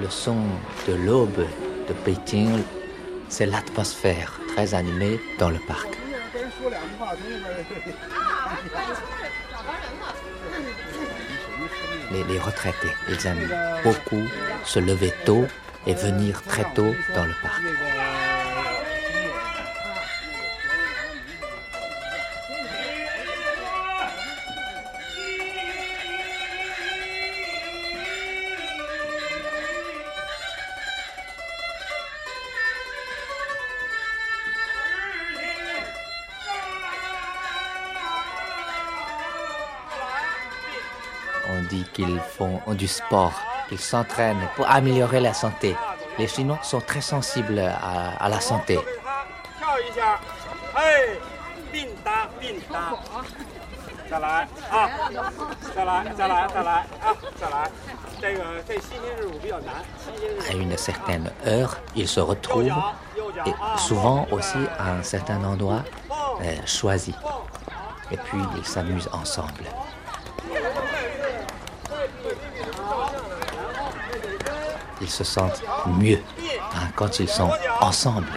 le son de l'aube de Pékin, c'est l'atmosphère très animée dans le parc. Les, les retraités, ils aiment beaucoup se lever tôt et venir très tôt dans le parc. Dit qu'ils font du sport, qu'ils s'entraînent pour améliorer la santé. Les Chinois sont très sensibles à, la santé. À une certaine heure, ils se retrouvent et souvent aussi à un certain endroit euh, choisi. Et puis ils s'amusent ensemble. Ils se sentent mieux quand ils sont ensemble.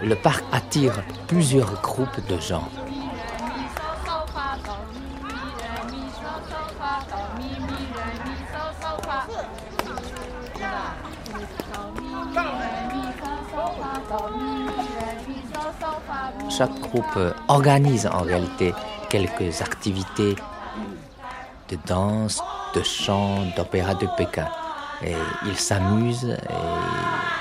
Le parc attire plusieurs groupes de gens. Chaque groupe organise en réalité quelques activités de danse, de chant, d'opéra de Pékin. Et ils s'amusent et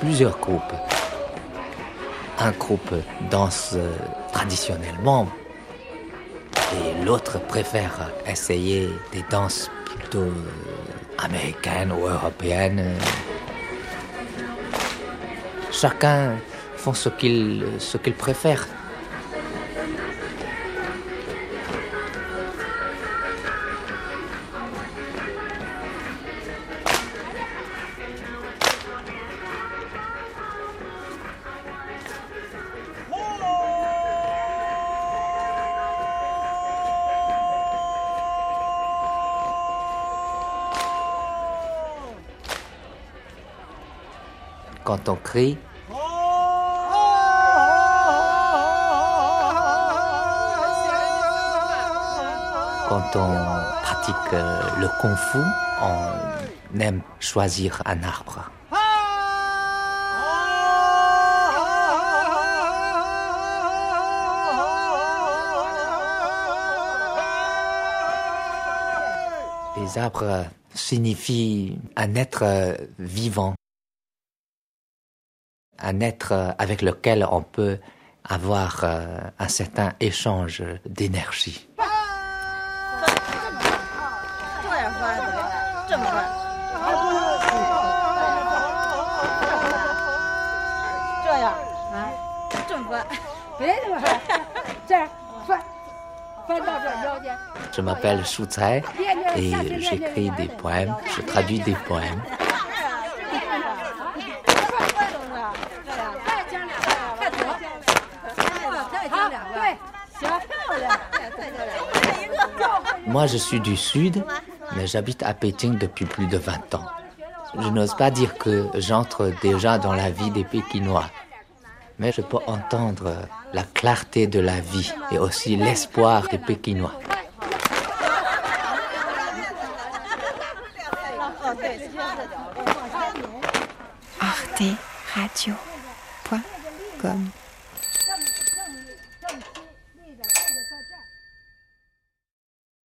plusieurs groupes. Un groupe danse euh, traditionnellement et l'autre préfère essayer des danses plutôt euh, américaines ou européennes. Chacun qu'il ce qu'il préfère. Quand on crie, quand on pratique euh, le kung fu, on aime choisir un arbre. Les arbres signifient un être euh, vivant, un être euh, avec lequel on peut avoir euh, un certain échange d'énergie. Je m'appelle Shu et j'écris des poèmes, je traduis des poèmes. Moi, je suis du Sud, mais j'habite à Pékin depuis plus de 20 ans. Je n'ose pas dire que j'entre déjà dans la vie des Pékinois, mais je peux entendre la clarté de la vie et aussi l'espoir des Pékinois. arteradio.com